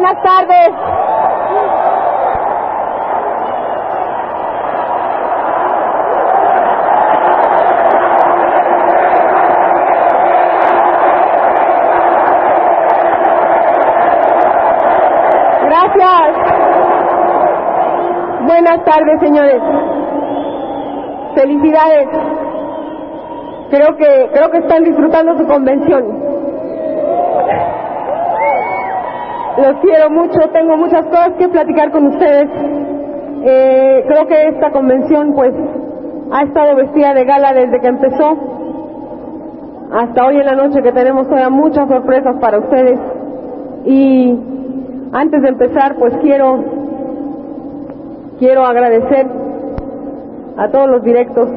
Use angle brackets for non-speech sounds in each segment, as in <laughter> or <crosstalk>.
buenas tardes. Gracias. Buenas tardes, señores. Felicidades. Creo que creo que están disfrutando su convención. Los quiero mucho, tengo muchas cosas que platicar con ustedes. Eh, creo que esta convención pues ha estado vestida de gala desde que empezó hasta hoy en la noche que tenemos todavía muchas sorpresas para ustedes. Y antes de empezar pues quiero quiero agradecer a todos los directos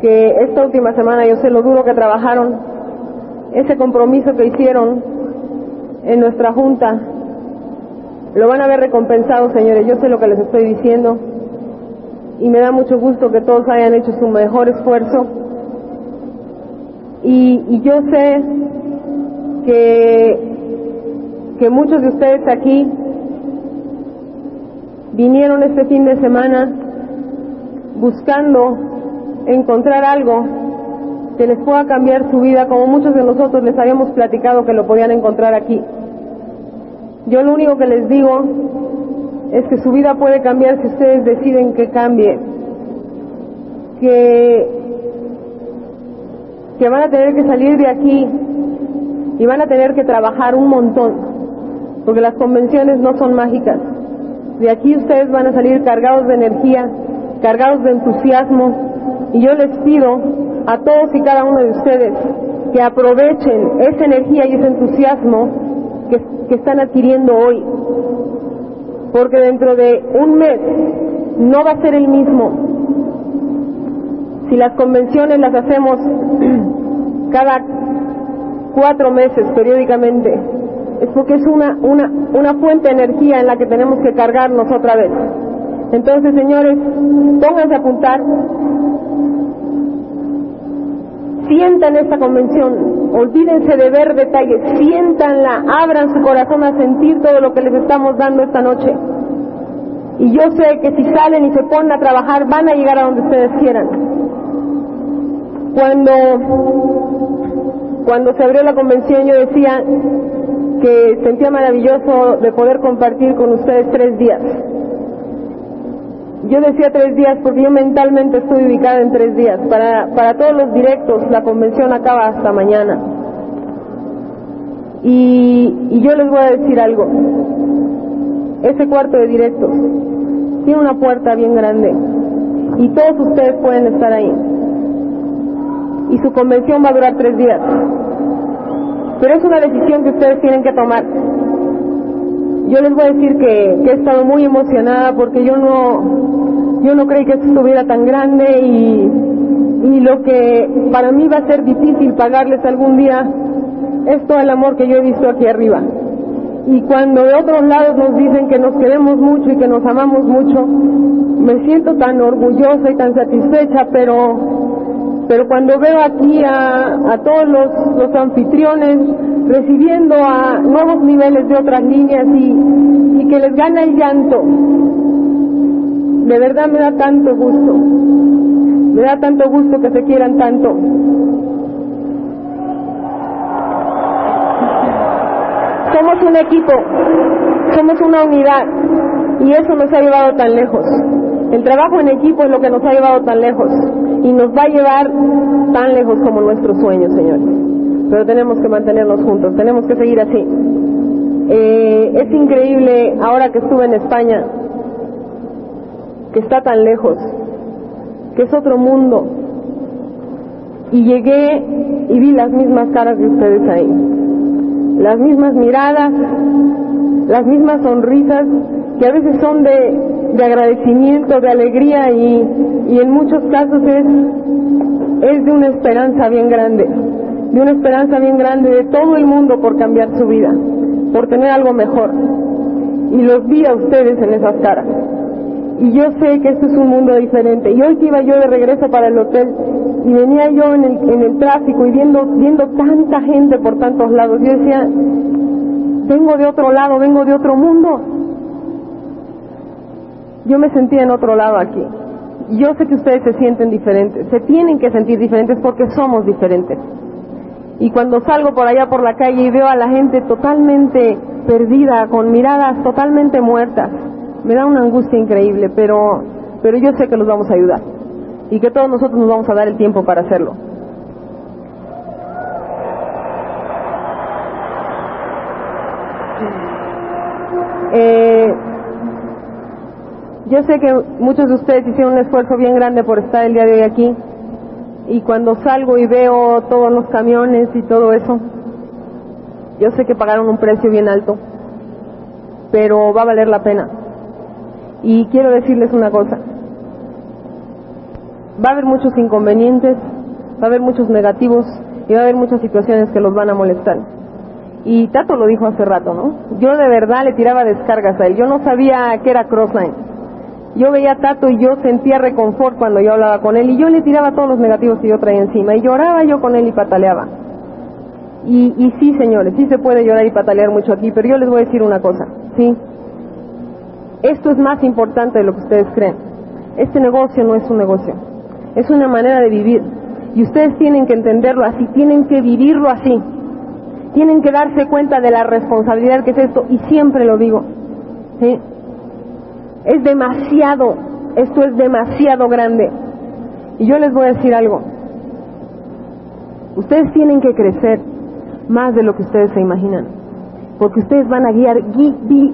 que esta última semana yo sé lo duro que trabajaron, ese compromiso que hicieron en nuestra junta, lo van a ver recompensado, señores, yo sé lo que les estoy diciendo. Y me da mucho gusto que todos hayan hecho su mejor esfuerzo. Y, yo sé que muchos de ustedes aquí vinieron este fin de semana buscando encontrar algo que les pueda cambiar su vida, como muchos de nosotros les habíamos platicado que lo podían encontrar aquí. Yo lo único que les digo es que su vida puede cambiar si ustedes deciden que cambie, que, que van a tener que salir de aquí y van a tener que trabajar un montón, porque las convenciones no son mágicas. De aquí ustedes van a salir cargados de energía, cargados de entusiasmo, y yo les pido a todos y cada uno de ustedes que aprovechen esa energía y ese entusiasmo que, están adquiriendo hoy, porque dentro de un mes no va a ser el mismo. Si las convenciones las hacemos <clears throat> cada cuatro meses periódicamente, es porque es una, una, una fuente de energía en la que tenemos que cargarnos otra vez. Entonces, señores, pónganse a apuntar, sientan esta convención, olvídense de ver detalles, siéntanla, abran su corazón a sentir todo lo que les estamos dando esta noche. Y yo sé que si salen y se ponen a trabajar van a llegar a donde ustedes quieran. Cuando, cuando se abrió la convención yo decía que sentía maravilloso de poder compartir con ustedes tres días. Yo decía tres días porque yo mentalmente estoy ubicada en tres días. Para, para todos los directos la convención acaba hasta mañana. Y, y yo les voy a decir algo. Ese cuarto de directos tiene una puerta bien grande y todos ustedes pueden estar ahí. Y su convención va a durar tres días. Pero es una decisión que ustedes tienen que tomar. Yo les voy a decir que, he estado muy emocionada porque yo no, yo no creí que esto estuviera tan grande y, y lo que para mí va a ser difícil pagarles algún día es todo el amor que yo he visto aquí arriba. Y cuando de otros lados nos dicen que nos queremos mucho y que nos amamos mucho, me siento tan orgullosa y tan satisfecha, pero pero cuando veo aquí a, a todos los, los, anfitriones recibiendo a nuevos niveles de otras líneas y, y que les gana el llanto, de verdad me da tanto gusto, me da tanto gusto que se quieran tanto. Somos un equipo, somos una unidad y eso nos ha llevado tan lejos. El trabajo en equipo es lo que nos ha llevado tan lejos y nos va a llevar tan lejos como nuestros sueños, señores. Pero tenemos que mantenernos juntos, tenemos que seguir así. Eh, es increíble ahora que estuve en España, que está tan lejos, que es otro mundo. Y llegué y vi las mismas caras de ustedes ahí, las mismas miradas, las mismas sonrisas que a veces son de, de agradecimiento, de alegría y, y en muchos casos es, es de una esperanza bien grande, de una esperanza bien grande de todo el mundo por cambiar su vida, por tener algo mejor. Y los vi a ustedes en esas caras. Y yo sé que esto es un mundo diferente. Y hoy que iba yo de regreso para el hotel y venía yo en el, en el tráfico y viendo, viendo tanta gente por tantos lados, yo decía, vengo de otro lado, vengo de otro mundo. Yo me sentía en otro lado aquí. Yo sé que ustedes se sienten diferentes, se tienen que sentir diferentes porque somos diferentes. Y cuando salgo por allá por la calle y veo a la gente totalmente perdida, con miradas totalmente muertas, me da una angustia increíble, pero, pero yo sé que los vamos a ayudar y que todos nosotros nos vamos a dar el tiempo para hacerlo. Eh, yo sé que muchos de ustedes hicieron un esfuerzo bien grande por estar el día de hoy aquí y cuando salgo y veo todos los camiones y todo eso, yo sé que pagaron un precio bien alto, pero va a valer la pena. Y quiero decirles una cosa, va a haber muchos inconvenientes, va a haber muchos negativos y va a haber muchas situaciones que los van a molestar. Y Tato lo dijo hace rato, ¿no? Yo de verdad le tiraba descargas a él. Yo no sabía que era Crossline. Yo veía a Tato y yo sentía reconfort cuando yo hablaba con él y yo le tiraba todos los negativos que yo traía encima y lloraba yo con él y pataleaba. Y, y sí, señores, sí se puede llorar y patalear mucho aquí, pero yo les voy a decir una cosa, ¿sí? Esto es más importante de lo que ustedes creen. Este negocio no es un negocio, es una manera de vivir. Y ustedes tienen que entenderlo así, tienen que vivirlo así. Tienen que darse cuenta de la responsabilidad que es esto, y siempre lo digo. ¿sí? Es demasiado, esto es demasiado grande. Y yo les voy a decir algo. Ustedes tienen que crecer más de lo que ustedes se imaginan. Porque ustedes van a guiar,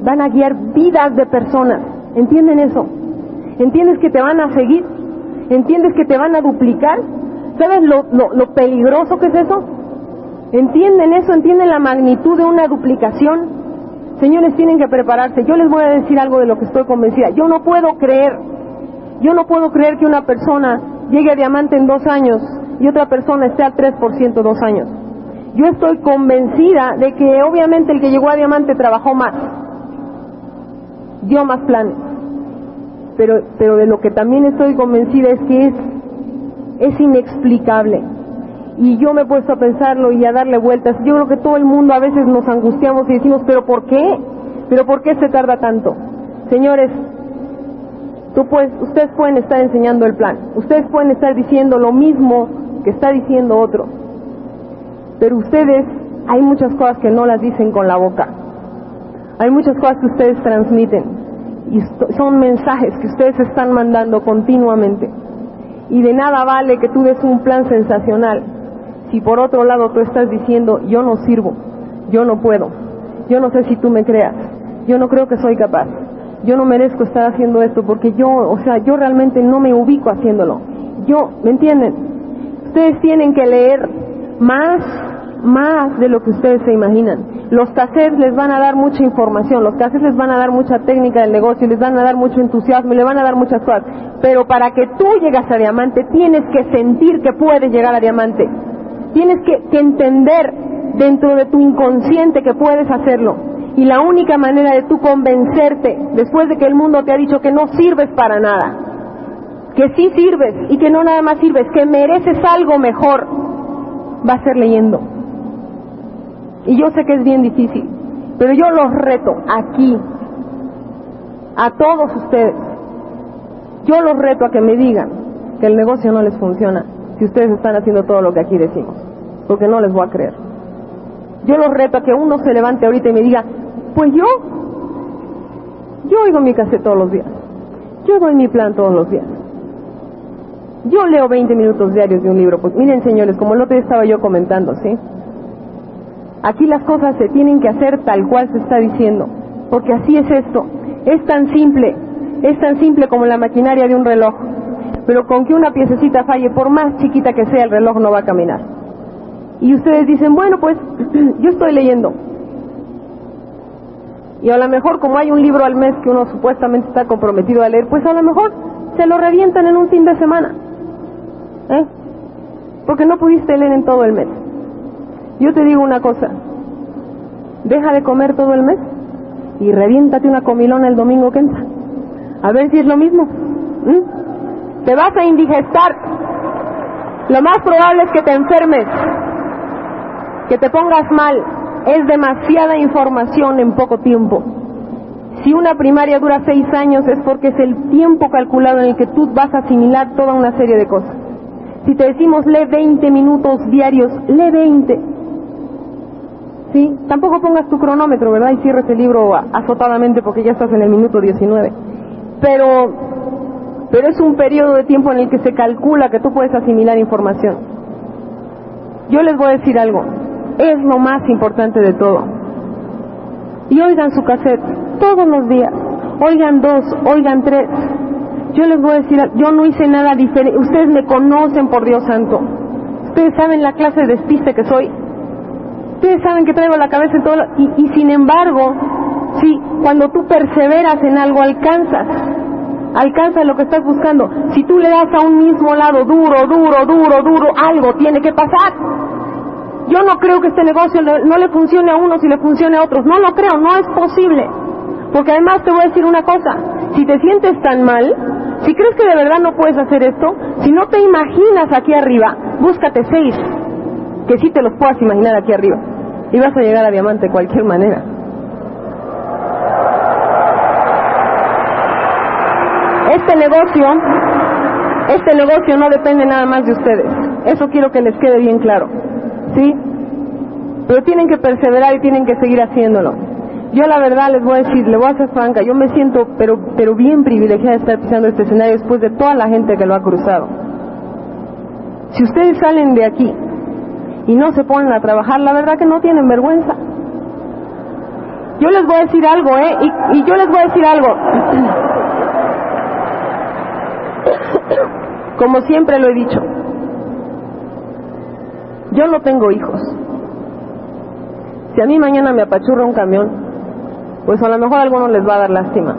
van a guiar vidas de personas. ¿Entienden eso? ¿Entiendes que te van a seguir? ¿Entiendes que te van a duplicar? ¿Sabes lo, lo, lo peligroso que es eso? ¿Entienden eso? ¿Entienden la magnitud de una duplicación? Señores, tienen que prepararse. Yo les voy a decir algo de lo que estoy convencida. Yo no puedo creer, yo no puedo creer que una persona llegue a diamante en dos años y otra persona esté al 3% dos años. Yo estoy convencida de que obviamente el que llegó a diamante trabajó más, dio más planes. Pero, pero de lo que también estoy convencida es que es, es inexplicable y yo me he puesto a pensarlo y a darle vueltas. Yo creo que todo el mundo a veces nos angustiamos y decimos, pero ¿por qué? ¿Pero por qué se tarda tanto? Señores, tú puedes, ustedes pueden estar enseñando el plan, ustedes pueden estar diciendo lo mismo que está diciendo otro, pero ustedes hay muchas cosas que no las dicen con la boca, hay muchas cosas que ustedes transmiten y son mensajes que ustedes están mandando continuamente. Y de nada vale que tú des un plan sensacional si por otro lado tú estás diciendo, yo no sirvo, yo no puedo, yo no sé si tú me creas, yo no creo que soy capaz, yo no merezco estar haciendo esto porque yo, o sea, yo realmente no me ubico haciéndolo. Yo, ¿me entienden? Ustedes tienen que leer más, más de lo que ustedes se imaginan. Los cassettes les van a dar mucha información, los cassettes les van a dar mucha técnica del negocio, les van a dar mucho entusiasmo, les van a dar muchas cosas. Pero para que tú llegas a diamante, tienes que sentir que puedes llegar a diamante. Tienes que, entender dentro de tu inconsciente que puedes hacerlo. Y la única manera de tú convencerte, después de que el mundo te ha dicho que no sirves para nada, que sí sirves y que no nada más sirves, que mereces algo mejor, va a ser leyendo. Y yo sé que es bien difícil, pero yo los reto aquí, a todos ustedes, yo los reto a que me digan que el negocio no les funciona, si ustedes están haciendo todo lo que aquí decimos, porque no les voy a creer. Yo los reto a que uno se levante ahorita y me diga, pues yo, yo oigo mi cassette todos los días, yo doy mi plan todos los días, yo leo 20 minutos diarios de un libro. Pues miren señores, como el otro día estaba yo comentando, ¿sí? Aquí las cosas se tienen que hacer tal cual se está diciendo, porque así es esto. Es tan simple, es tan simple como la maquinaria de un reloj pero con que una piececita falle, por más chiquita que sea, el reloj no va a caminar. Y ustedes dicen, bueno, pues <clears throat> yo estoy leyendo. Y a lo mejor como hay un libro al mes que uno supuestamente está comprometido a leer, pues a lo mejor se lo revientan en un fin de semana. ¿Eh? Porque no pudiste leer en todo el mes. Yo te digo una cosa, deja de comer todo el mes y reviéntate una comilona el domingo que entra. A ver si es lo mismo. Te vas a indigestar. Lo más probable es que te enfermes, que te pongas mal, es demasiada información en poco tiempo. Si una primaria dura seis años es porque es el tiempo calculado en el que tú vas a asimilar toda una serie de cosas. Si te decimos lee 20 minutos diarios, lee 20. ¿Sí? Tampoco pongas tu cronómetro, ¿verdad? Y cierres el libro azotadamente porque ya estás en el minuto 19. Pero, pero es un periodo de tiempo en el que se calcula que tú puedes asimilar información. Yo les voy a decir algo. Es lo más importante de todo. Y oigan su cassette todos los días. Oigan dos, oigan tres. Yo les voy a decir, yo no hice nada diferente. Ustedes me conocen, por Dios santo. Ustedes saben la clase de despiste que soy. Ustedes saben que traigo la cabeza en todo. Y, y sin embargo, sí, cuando tú perseveras en algo, alcanzas. Alcanzas lo que estás buscando. Si tú le das a un mismo lado duro, duro, duro, duro, algo tiene que pasar. Yo no creo que este negocio no le funcione a unos y le funcione a otros. No lo creo, no es posible. Porque además te voy a decir una cosa, si te sientes tan mal, si crees que de verdad no puedes hacer esto, si no te imaginas aquí arriba, búscate seis, que sí te los puedas imaginar aquí arriba. Y vas a llegar a diamante de cualquier manera. Este negocio, este negocio no depende nada más de ustedes. Eso quiero que les quede bien claro. ¿Sí? Pero tienen que perseverar y tienen que seguir haciéndolo. Yo la verdad les voy a decir, le voy a ser franca, yo me siento pero, pero bien privilegiada de estar pisando este escenario después de toda la gente que lo ha cruzado. Si ustedes salen de aquí y no se ponen a trabajar, la verdad que no tienen vergüenza. Yo les voy a decir algo, ¿eh? Y, y yo les voy a decir algo. <clears throat> Como siempre lo he dicho, yo no tengo hijos. Si a mí mañana me apachurra un camión, pues a lo mejor a les va a dar lástima.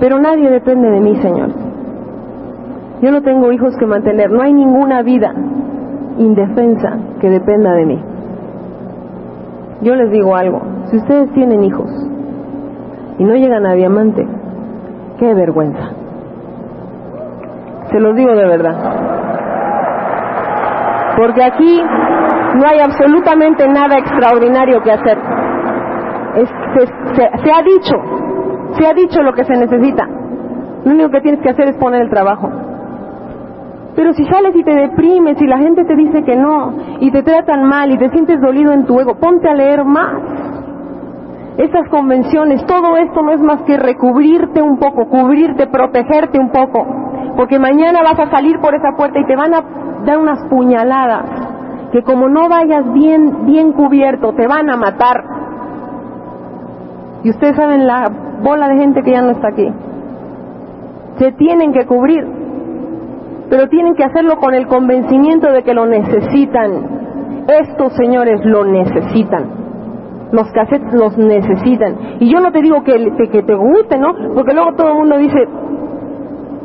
Pero nadie depende de mí, Señor. Yo no tengo hijos que mantener, no hay ninguna vida indefensa que dependa de mí. Yo les digo algo, si ustedes tienen hijos y no llegan a diamante, qué vergüenza. Se los digo de verdad. Porque aquí no hay absolutamente nada extraordinario que hacer. se, se ha dicho, se ha dicho lo que se necesita. Lo único que tienes que hacer es poner el trabajo. Pero si sales y te deprimes y la gente te dice que no y te tratan mal y te sientes dolido en tu ego, ponte a leer más. Estas convenciones, todo esto no es más que recubrirte un poco, cubrirte, protegerte un poco, porque mañana vas a salir por esa puerta y te van a dar unas puñaladas que como no vayas bien bien cubierto te van a matar. Y ustedes saben la bola de gente que ya no está aquí. Se tienen que cubrir, pero tienen que hacerlo con el convencimiento de que lo necesitan. Estos señores lo necesitan. Los cassettes los necesitan. Y yo no te digo que, que te guste, ¿no? Porque luego todo el mundo dice,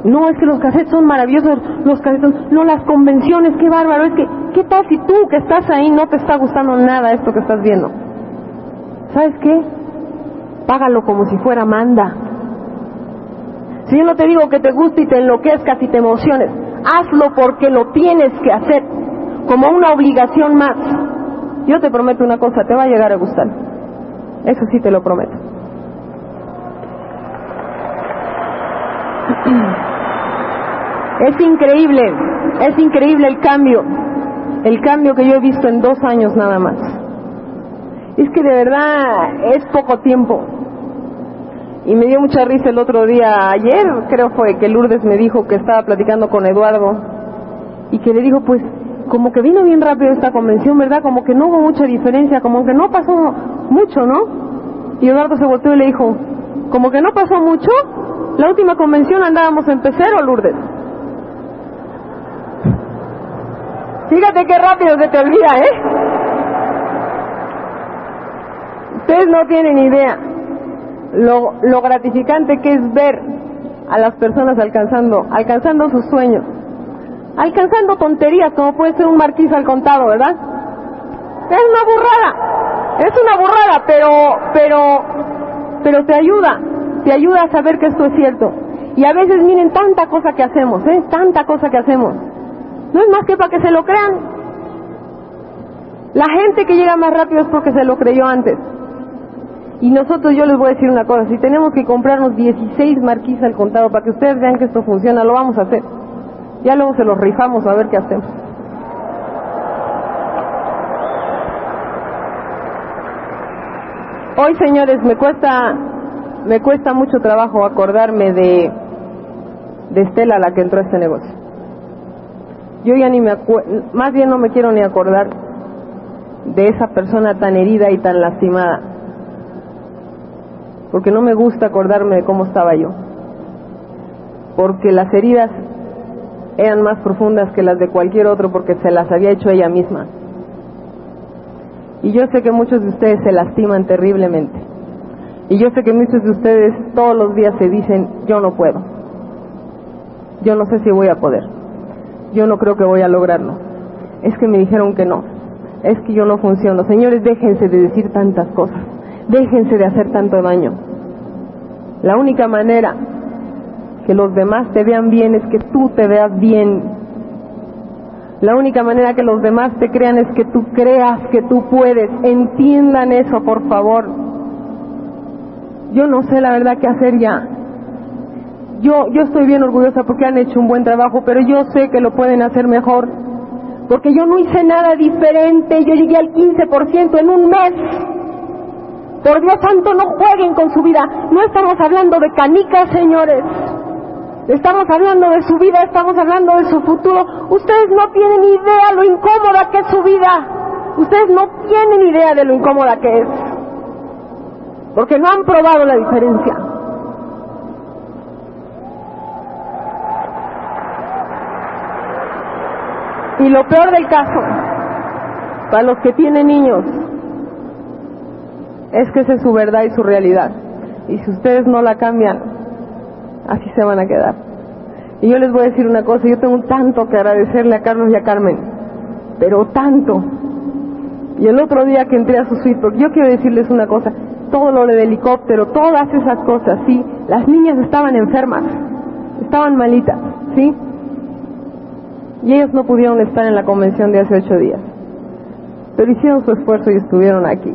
no, es que los cassettes son maravillosos, los cassettes, no las convenciones, qué bárbaro, es que, ¿qué tal si tú que estás ahí no te está gustando nada esto que estás viendo? ¿Sabes qué? Págalo como si fuera manda. Si yo no te digo que te guste y te enloquezcas y te emociones, hazlo porque lo tienes que hacer, como una obligación más. Yo te prometo una cosa, te va a llegar a gustar. Eso sí te lo prometo. <clears throat> Es increíble, es increíble el cambio, el cambio que yo he visto en dos años nada más. Es que de verdad es poco tiempo. Y me dio mucha risa el otro día, ayer creo fue que Lourdes me dijo que estaba platicando con Eduardo y que le dijo pues como que vino bien rápido esta convención, ¿verdad? Como que no hubo mucha diferencia, como que no pasó mucho, ¿no? Y Eduardo se volteó y le dijo, como que no pasó mucho, la última convención andábamos en pecero, Lourdes. Fíjate qué rápido se te olvida, ¿eh? Ustedes no tienen idea lo, lo gratificante que es ver a las personas alcanzando, alcanzando sus sueños, alcanzando tonterías como puede ser un marquís al contado, ¿verdad? Es una burrada, es una burrada, pero, pero, pero te ayuda, te ayuda a saber que esto es cierto. Y a veces miren tanta cosa que hacemos, ¿eh? Tanta cosa que hacemos no es más que para que se lo crean. La gente que llega más rápido es porque se lo creyó antes. Y nosotros, yo les voy a decir una cosa, si tenemos que comprarnos 16 marquisas al contado para que ustedes vean que esto funciona, lo vamos a hacer. Ya luego se los rifamos a ver qué hacemos. Hoy, señores, me cuesta, me cuesta mucho trabajo acordarme de, de Estela, la que entró a este negocio. Yo ya ni me acuerdo, más bien no me quiero ni acordar de esa persona tan herida y tan lastimada porque no me gusta acordarme de cómo estaba yo, porque las heridas eran más profundas que las de cualquier otro porque se las había hecho ella misma. Y yo sé que muchos de ustedes se lastiman terriblemente. Y yo sé que muchos de ustedes todos los días se dicen, yo no puedo. Yo no sé si voy a poder. Yo no creo que voy a lograrlo. Es que me dijeron que no. Es que yo no funciono. Señores, déjense de decir tantas cosas. Déjense de hacer tanto daño. La única manera que los demás te vean bien es que tú te veas bien. La única manera que los demás te crean es que tú creas que tú puedes. Entiendan eso, por favor. Yo no sé la verdad qué hacer ya. Yo, yo estoy bien orgullosa porque han hecho un buen trabajo, pero yo sé que lo pueden hacer mejor. Porque yo no hice nada diferente, yo llegué al 15% en un mes. Por Dios santo, no jueguen con su vida. No estamos hablando de canicas, señores. Estamos hablando de su vida, estamos hablando de su futuro. Ustedes no tienen idea lo incómoda que es su vida. Ustedes no tienen idea de lo incómoda que es. Porque no han probado la diferencia. Y lo peor del caso, para los que tienen niños, es que esa es su verdad y su realidad. Y si ustedes no la cambian, así se van a quedar. Y yo les voy a decir una cosa, yo tengo tanto que agradecerle a Carlos y a Carmen, pero tanto. Y el otro día que entré a su suite, porque yo quiero decirles una cosa, todo lo del helicóptero, todas esas cosas, sí, las niñas estaban enfermas, estaban malitas, sí, y ellos no pudieron estar en la convención de hace ocho días, pero hicieron su esfuerzo y estuvieron aquí.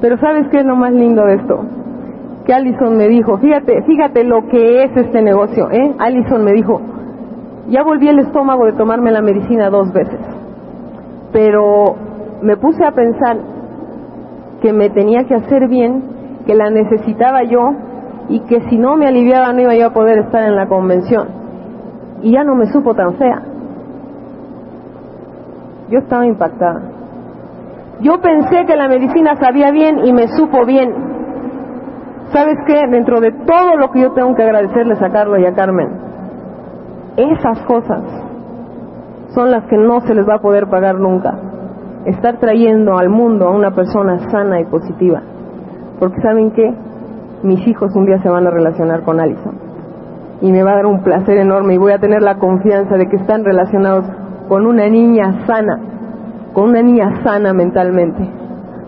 Pero ¿sabes qué es lo más lindo de esto? Que Allison me dijo, fíjate, fíjate lo que es este negocio, ¿eh? Allison me dijo, ya volví el estómago de tomarme la medicina dos veces, pero me puse a pensar que me tenía que hacer bien, que la necesitaba yo y que si no me aliviaba no iba yo a poder estar en la convención. Y ya no me supo tan fea. Yo estaba impactada. Yo pensé que la medicina sabía bien y me supo bien. ¿Sabes qué? Dentro de todo lo que yo tengo que agradecerles a Carlos y a Carmen, esas cosas son las que no se les va a poder pagar nunca. Estar trayendo al mundo a una persona sana y positiva. Porque ¿saben qué? Mis hijos un día se van a relacionar con Alison. Y me va a dar un placer enorme y voy a tener la confianza de que están relacionados con una niña sana con una niña sana mentalmente,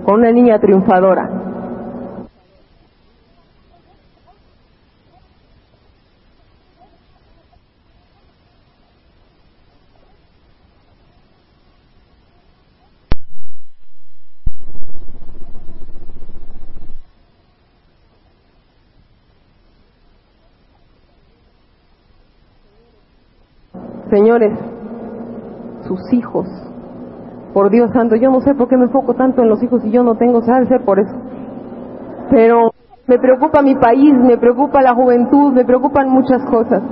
con una niña triunfadora. Señores, sus hijos por Dios santo, yo no sé por qué me enfoco tanto en los hijos y yo no tengo, ser por eso. Pero me preocupa mi país, me preocupa la juventud, me preocupan muchas cosas.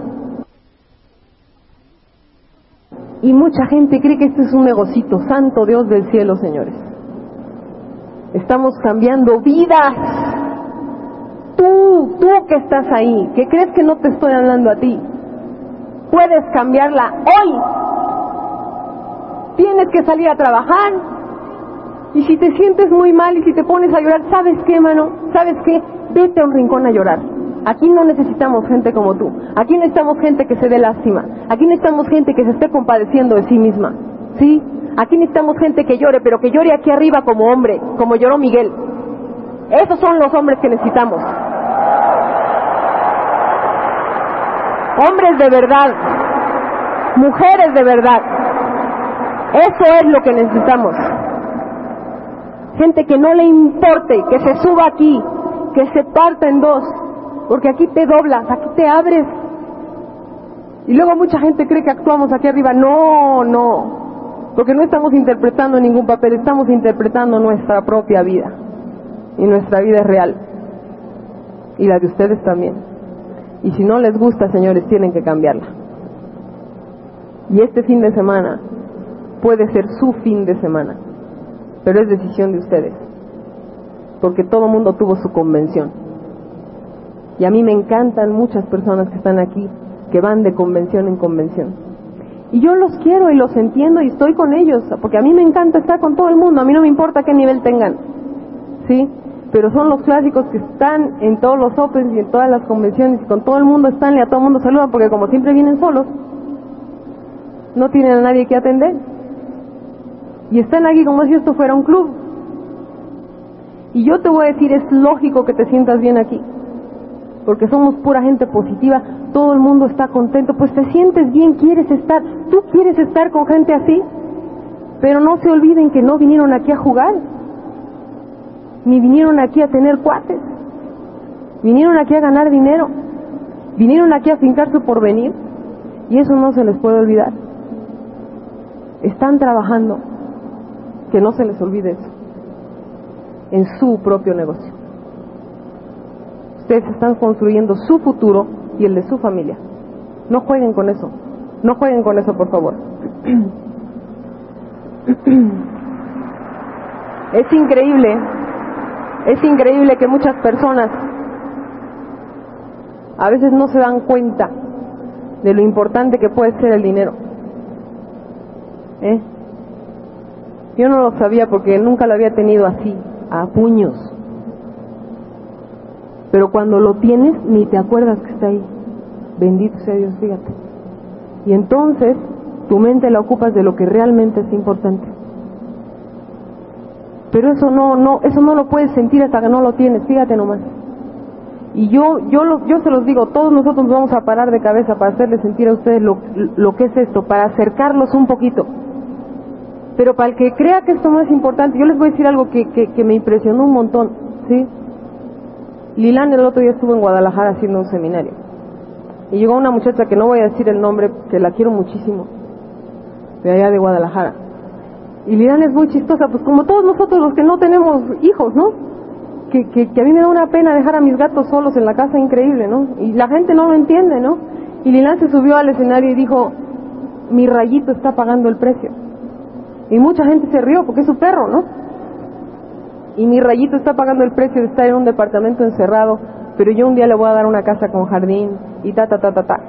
Y mucha gente cree que este es un negocito, santo Dios del cielo, señores. Estamos cambiando vidas. Tú, tú que estás ahí, que crees que no te estoy hablando a ti, puedes cambiarla hoy tienes que salir a trabajar. Y si te sientes muy mal y si te pones a llorar, ¿sabes qué, mano? ¿Sabes qué? Vete a un rincón a llorar. Aquí no necesitamos gente como tú. Aquí necesitamos gente que se dé lástima. Aquí necesitamos gente que se esté compadeciendo de sí misma. ¿Sí? Aquí necesitamos gente que llore, pero que llore aquí arriba como hombre, como lloró Miguel. Esos son los hombres que necesitamos. Hombres de verdad. Mujeres de verdad. Eso es lo que necesitamos. Gente que no le importe, que se suba aquí, que se parta en dos, porque aquí te doblas, aquí te abres. Y luego mucha gente cree que actuamos aquí arriba. No, no, porque no estamos interpretando ningún papel, estamos interpretando nuestra propia vida. Y nuestra vida es real. Y la de ustedes también. Y si no les gusta, señores, tienen que cambiarla. Y este fin de semana puede ser su fin de semana, pero es decisión de ustedes, porque todo mundo tuvo su convención. Y a mí me encantan muchas personas que están aquí, que van de convención en convención. Y yo los quiero y los entiendo y estoy con ellos, porque a mí me encanta estar con todo el mundo, a mí no me importa qué nivel tengan. ¿Sí? Pero son los clásicos que están en todos los Opens y en todas las convenciones y con todo el mundo están y a todo el mundo saludan porque como siempre vienen solos, no tienen a nadie que atender. Y están aquí como si esto fuera un club. Y yo te voy a decir, es lógico que te sientas bien aquí, porque somos pura gente positiva, todo el mundo está contento, pues te sientes bien, quieres estar, tú quieres estar con gente así, pero no se olviden que no vinieron aquí a jugar, ni vinieron aquí a tener cuates, vinieron aquí a ganar dinero, vinieron aquí a fincar su porvenir, y eso no se les puede olvidar. Están trabajando, que no se les olvide eso, en su propio negocio. Ustedes están construyendo su futuro y el de su familia. No jueguen con eso, no jueguen con eso, por favor. <clears throat> Es increíble, es increíble que muchas personas a veces no se dan cuenta de lo importante que puede ser el dinero. ¿Eh? Yo no lo sabía porque nunca lo había tenido así, a puños. Pero cuando lo tienes, ni te acuerdas que está ahí. Bendito sea Dios, fíjate. Y entonces tu mente la ocupas de lo que realmente es importante. Pero eso no, no, eso no lo puedes sentir hasta que no lo tienes, fíjate nomás. Y yo, yo, lo, yo se los digo, todos nosotros vamos a parar de cabeza para hacerles sentir a ustedes lo, lo que es esto, para acercarlos un poquito. Pero para el que crea que esto no es importante, yo les voy a decir algo que, que, me impresionó un montón, ¿sí? Lilan el otro día estuvo en Guadalajara haciendo un seminario. Y llegó una muchacha que no voy a decir el nombre, que la quiero muchísimo, de allá de Guadalajara. Y Lilan es muy chistosa, pues como todos nosotros los que no tenemos hijos, ¿no? Que, que, que, a mí me da una pena dejar a mis gatos solos en la casa, increíble, ¿no? Y la gente no lo entiende, ¿no? Y Lilan se subió al escenario y dijo, mi rayito está pagando el precio. Y mucha gente se rió porque es su perro, ¿no? Y mi rayito está pagando el precio de estar en un departamento encerrado, pero yo un día le voy a dar una casa con jardín y ta, ta, ta, ta, ta.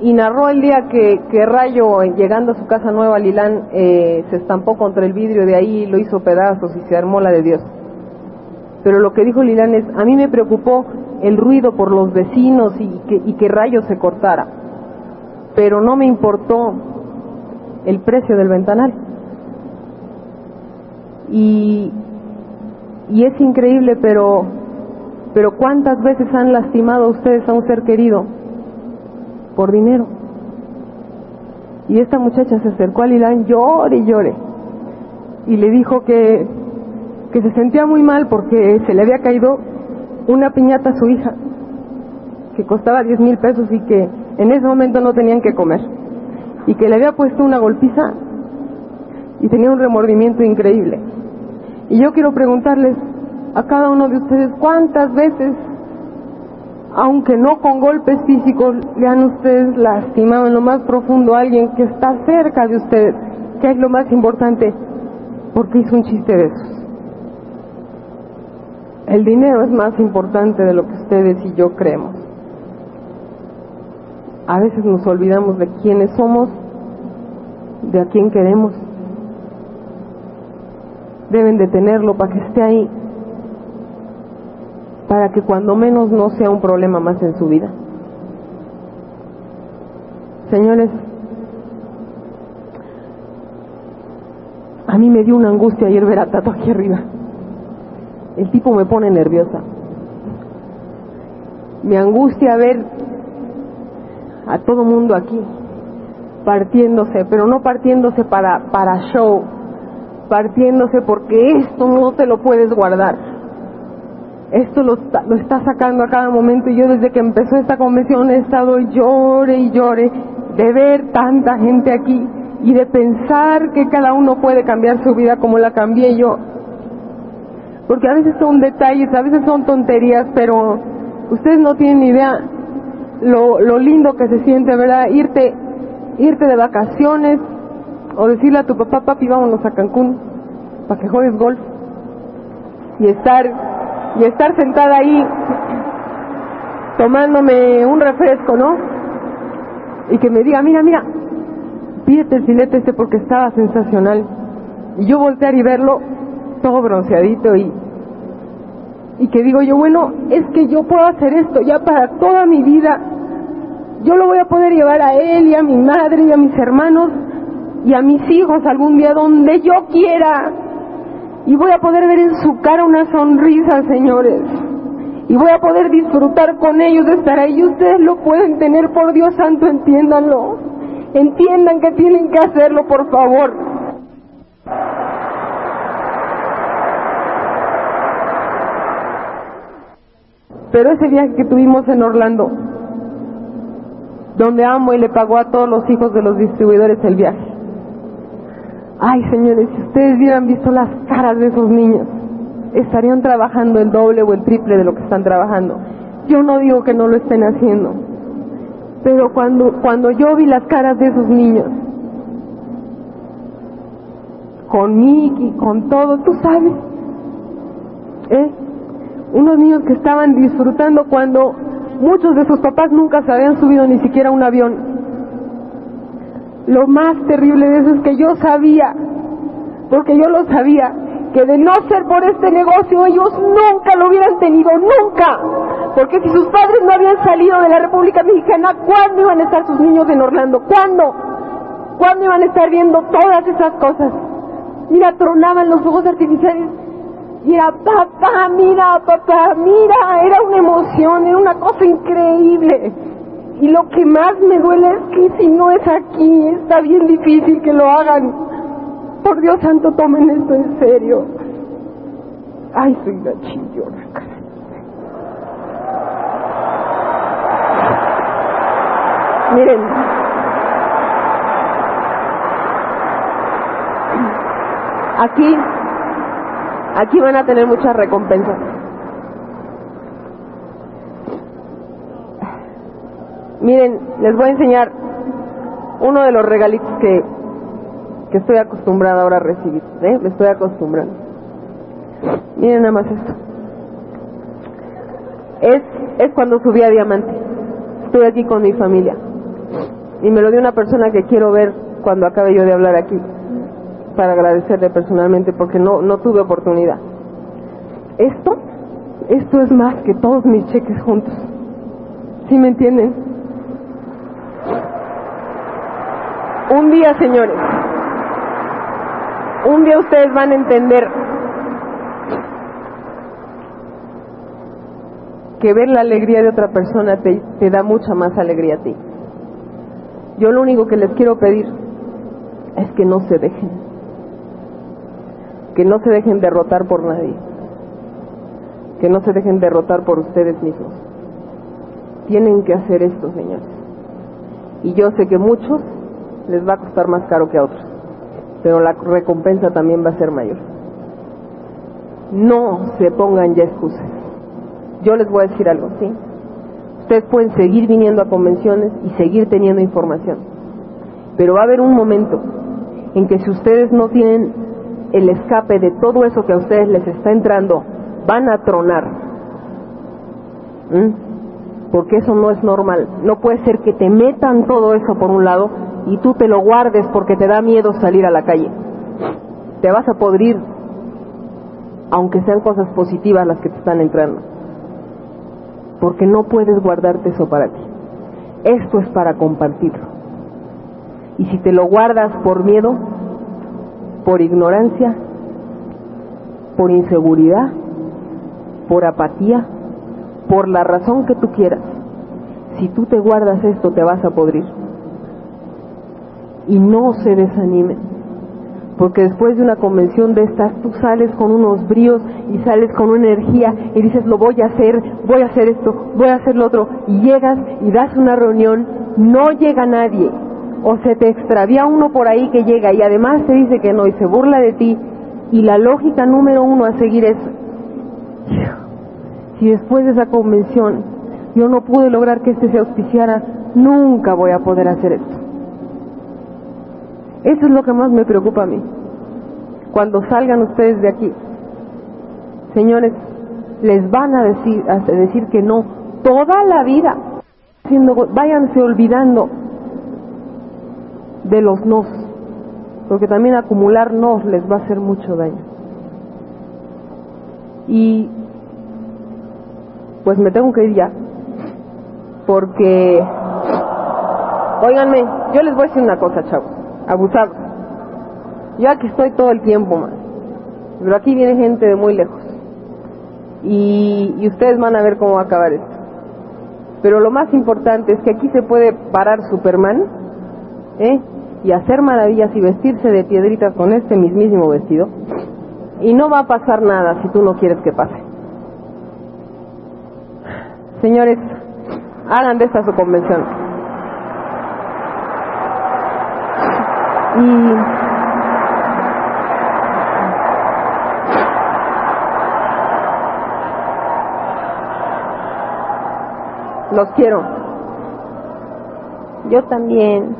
Y narró el día que, que Rayo, llegando a su casa nueva, Lilán, eh, se estampó contra el vidrio de ahí, lo hizo pedazos y se armó la de Dios. Pero lo que dijo Lilán es, a mí me preocupó el ruido por los vecinos y que, y que Rayo se cortara, pero no me importó el precio del ventanal. Y, y es increíble, pero, pero ¿cuántas veces han lastimado a ustedes a un ser querido por dinero? Y esta muchacha se acercó a Lilán, llore y llore, y le dijo que, que se sentía muy mal porque se le había caído una piñata a su hija, que costaba 10 mil pesos y que en ese momento no tenían que comer, y que le había puesto una golpiza y tenía un remordimiento increíble. Y yo quiero preguntarles a cada uno de ustedes cuántas veces, aunque no con golpes físicos, le han ustedes lastimado en lo más profundo a alguien que está cerca de ustedes, que es lo más importante, porque hizo un chiste de esos. El dinero es más importante de lo que ustedes y yo creemos. A veces nos olvidamos de quiénes somos, de a quién queremos deben de tenerlo para que esté ahí, para que cuando menos no sea un problema más en su vida. Señores, a mí me dio una angustia ayer ver a Tato aquí arriba. El tipo me pone nerviosa. Me angustia ver a todo mundo aquí partiéndose, pero no partiéndose para, para show, partiéndose porque esto no te lo puedes guardar. Esto lo lo está sacando a cada momento y yo desde que empezó esta convención he estado llore y llore de ver tanta gente aquí y de pensar que cada uno puede cambiar su vida como la cambié yo. Porque a veces son detalles, a veces son tonterías, pero ustedes no tienen idea lo, lo lindo que se siente, ¿verdad? Irte, irte de vacaciones o decirle a tu papá, papi, vámonos a Cancún para que juegues golf y estar y estar sentada ahí tomándome un refresco, ¿no? Y que me diga, mira, mira, pídete el filete este porque estaba sensacional. Y yo voltear y verlo todo bronceadito y, y que digo yo, bueno, es que yo puedo hacer esto ya para toda mi vida. Yo lo voy a poder llevar a él y a mi madre y a mis hermanos y a mis hijos algún día donde yo quiera. Y voy a poder ver en su cara una sonrisa, señores. Y voy a poder disfrutar con ellos de estar ahí. Ustedes lo pueden tener, por Dios santo, entiéndanlo. Entiendan que tienen que hacerlo, por favor. Pero ese viaje que tuvimos en Orlando, donde amo y le pagó a todos los hijos de los distribuidores el viaje. Ay, señores, si ustedes hubieran visto las caras de esos niños, estarían trabajando el doble o el triple de lo que están trabajando. Yo no digo que no lo estén haciendo, pero cuando, cuando yo vi las caras de esos niños, con Mickey, con todo, tú sabes, ¿eh? Unos niños que estaban disfrutando cuando muchos de sus papás nunca se habían subido ni siquiera a un avión. Lo más terrible de eso es que yo sabía, porque yo lo sabía, que de no ser por este negocio ellos nunca lo hubieran tenido, nunca. Porque si sus padres no habían salido de la República Mexicana, ¿cuándo iban a estar sus niños en Orlando? ¿Cuándo? ¿Cuándo iban a estar viendo todas esas cosas? Mira, tronaban los fuegos artificiales y papá, mira, papá, mira, era una emoción, era una cosa increíble. Y lo que más me duele es que si no es aquí, está bien difícil que lo hagan. Por Dios santo, tomen esto en serio. Ay, soy una chillona, Miren, aquí Aquí van a tener muchas recompensas. Miren, les voy a enseñar uno de los regalitos que, que estoy acostumbrada ahora a recibir. ¿eh? Me estoy acostumbrando. Miren nada más esto. Es, es cuando subí a Diamante. Estoy aquí con mi familia. Y me lo dio una persona que quiero ver cuando acabe yo de hablar aquí para agradecerle personalmente porque no, no tuve oportunidad. Esto, esto es más que todos mis cheques juntos. ¿Sí me entienden? Un día, señores, un día ustedes van a entender que ver la alegría de otra persona te, da mucha más alegría a ti. Yo lo único que les quiero pedir es que no se dejen que no se dejen derrotar por nadie, que no se dejen derrotar por ustedes mismos. Tienen que hacer esto, señores. Y yo sé que muchos les va a costar más caro que a otros, pero la recompensa también va a ser mayor. No se pongan ya excusas. Yo les voy a decir algo, ¿sí? Ustedes pueden seguir viniendo a convenciones y seguir teniendo información, pero va a haber un momento en que si ustedes no tienen el escape de todo eso que a ustedes les está entrando, van a tronar. Porque eso no es normal. No puede ser que te metan todo eso por un lado y tú te lo guardes porque te da miedo salir a la calle. Te vas a podrir, aunque sean cosas positivas las que te están entrando. Porque no puedes guardarte eso para ti. Esto es para compartirlo. Y si te lo guardas por miedo, por ignorancia, por inseguridad, por apatía, por la razón que tú quieras. Si tú te guardas esto te vas a podrir. Y no se desanimen, porque después de una convención de estas tú sales con unos bríos y sales con una energía y dices lo voy a hacer, voy a hacer esto, voy a hacer lo otro y llegas y das una reunión, no llega nadie o se te extravía uno por ahí que llega y además te dice que no y se burla de ti y la lógica número uno a seguir es si después de esa convención yo no pude lograr que este se auspiciara, nunca voy a poder hacer esto. Eso es lo que más me preocupa a mí. Cuando salgan ustedes de aquí, señores, les van a decir, a decir que no toda la vida. váyanse olvidando de los nos, porque también acumular nos les va a hacer mucho daño. Y pues me tengo que ir ya, porque, óiganme, yo les voy a decir una cosa, chavos abusados. Yo aquí estoy todo el tiempo más, pero aquí viene gente de muy lejos. Y, y ustedes van a ver cómo va a acabar esto. Pero lo más importante es que aquí se puede parar Superman ¿eh? y hacer maravillas y vestirse de piedritas con este mismísimo vestido. Y no va a pasar nada si tú no quieres que pase. Señores, hagan de esta su convención. Y los quiero. Yo también.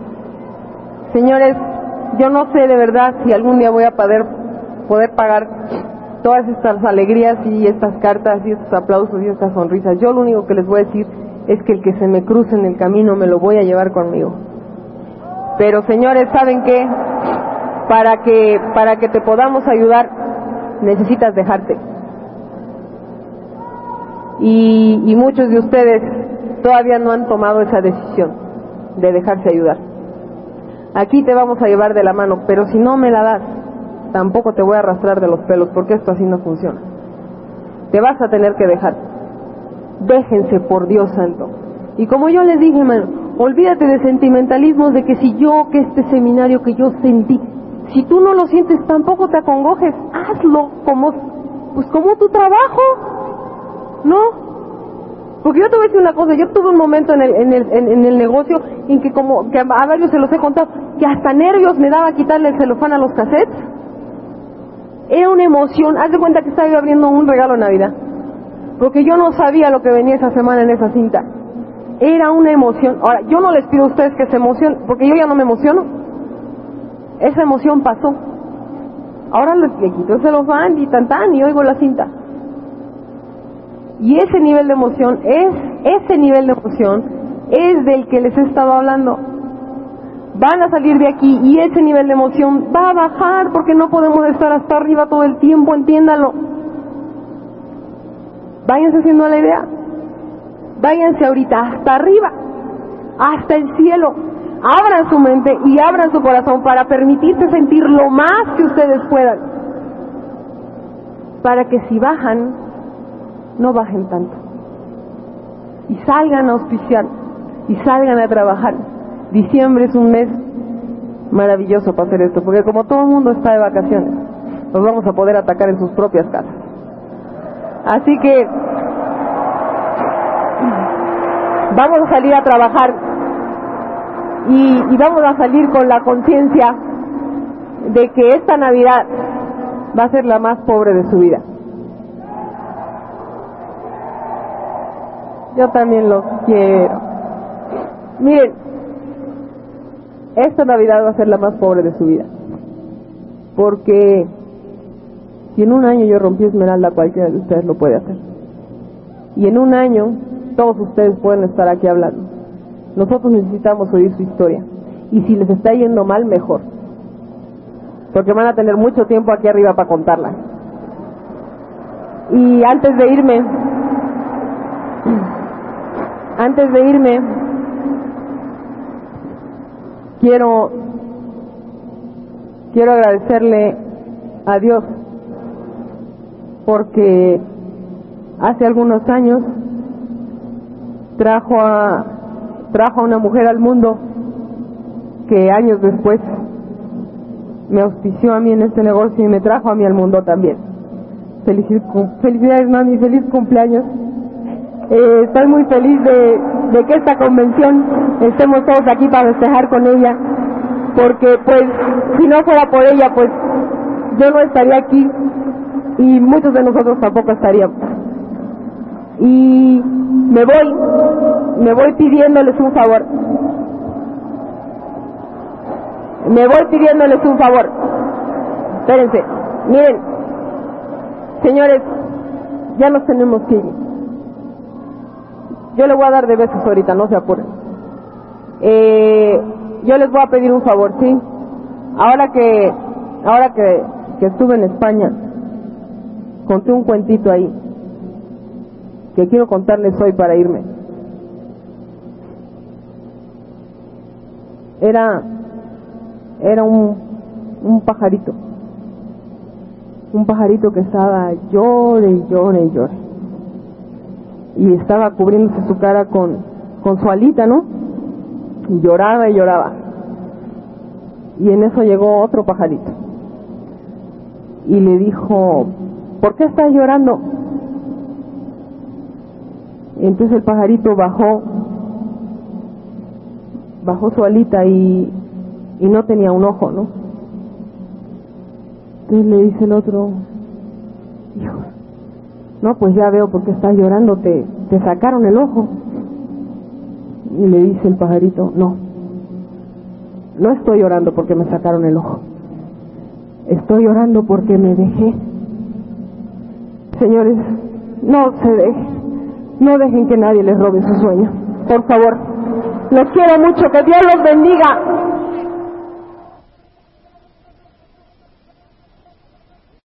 Señores, yo no sé de verdad si algún día voy a poder, poder pagar todas estas alegrías y estas cartas y estos aplausos y estas sonrisas. Yo lo único que les voy a decir es que el que se me cruce en el camino me lo voy a llevar conmigo. Pero señores, ¿saben qué? Para que, para que te podamos ayudar, necesitas dejarte. Y, muchos de ustedes todavía no han tomado esa decisión de dejarse ayudar. Aquí te vamos a llevar de la mano, pero si no me la das, tampoco te voy a arrastrar de los pelos, porque esto así no funciona. Te vas a tener que dejar. Déjense por Dios santo. Y como yo les dije, hermano, Olvídate de sentimentalismos de que si yo, que este seminario que yo sentí, si tú no lo sientes tampoco te acongojes, hazlo como, pues como tu trabajo, ¿no? Porque yo te voy a decir una cosa, yo tuve un momento en el, en el, en, el negocio en que como, que a varios se los he contado, que hasta nervios me daba quitarle el celofán a los cassettes. Era una emoción, haz de cuenta que estaba abriendo un regalo de Navidad, porque yo no sabía lo que venía esa semana en esa cinta era una emoción. Ahora, yo no les pido a ustedes que se emocionen, porque yo ya no me emociono. Esa emoción pasó. Ahora les, le quito el celofán y tan tan y oigo la cinta. Y ese nivel de emoción es, ese nivel de emoción es del que les he estado hablando. Van a salir de aquí y ese nivel de emoción va a bajar porque no podemos estar hasta arriba todo el tiempo, entiéndalo. Váyanse haciendo la idea. Váyanse ahorita hasta arriba, hasta el cielo. Abran su mente y abran su corazón para permitirse sentir lo más que ustedes puedan. Para que si bajan, no bajen tanto. Y salgan a auspiciar y salgan a trabajar. Diciembre es un mes maravilloso para hacer esto, porque como todo el mundo está de vacaciones, nos vamos a poder atacar en sus propias casas. Así que vamos a salir a trabajar y, vamos a salir con la conciencia de que esta Navidad va a ser la más pobre de su vida. Yo también lo quiero. Miren, esta Navidad va a ser la más pobre de su vida. Porque si en un año yo rompí Esmeralda, cualquiera de ustedes lo puede hacer. Y en un año todos ustedes pueden estar aquí hablando. Nosotros necesitamos oír su historia. Y si les está yendo mal, mejor. Porque van a tener mucho tiempo aquí arriba para contarla. Y antes de irme, <clears throat> antes de irme, quiero, quiero agradecerle a Dios porque hace algunos años trajo a, trajo a una mujer al mundo que años después me auspició a mí en este negocio y me trajo a mí al mundo también. Felicidades, mami, feliz cumpleaños. Eh, estoy muy feliz de, de que esta convención estemos todos aquí para festejar con ella, porque pues si no fuera por ella, pues yo no estaría aquí y muchos de nosotros tampoco estaríamos. Y me voy, me voy pidiéndoles un favor. Me voy pidiéndoles un favor. Espérense, miren, señores, ya nos tenemos que ir. Yo le voy a dar de besos ahorita, no se apuren. Eh, yo les voy a pedir un favor, ¿sí? Ahora que, ahora que, que estuve en España, conté un cuentito ahí que quiero contarles hoy para irme. Era, era un, un pajarito, un pajarito que estaba llore y llore llore. Y estaba cubriéndose su cara con, con su alita, ¿no? Y lloraba y lloraba. Y en eso llegó otro pajarito. Y le dijo, ¿por qué estás llorando? Entonces el pajarito bajó, bajó su alita y, no tenía un ojo, ¿no? Entonces le dice el otro, no, pues ya veo por qué estás llorando, te, sacaron el ojo. Y le dice el pajarito, no, no estoy llorando porque me sacaron el ojo, estoy llorando porque me dejé. Señores, no se dejen, no dejen que nadie les robe su sueño, por favor. Los quiero mucho, que Dios los bendiga.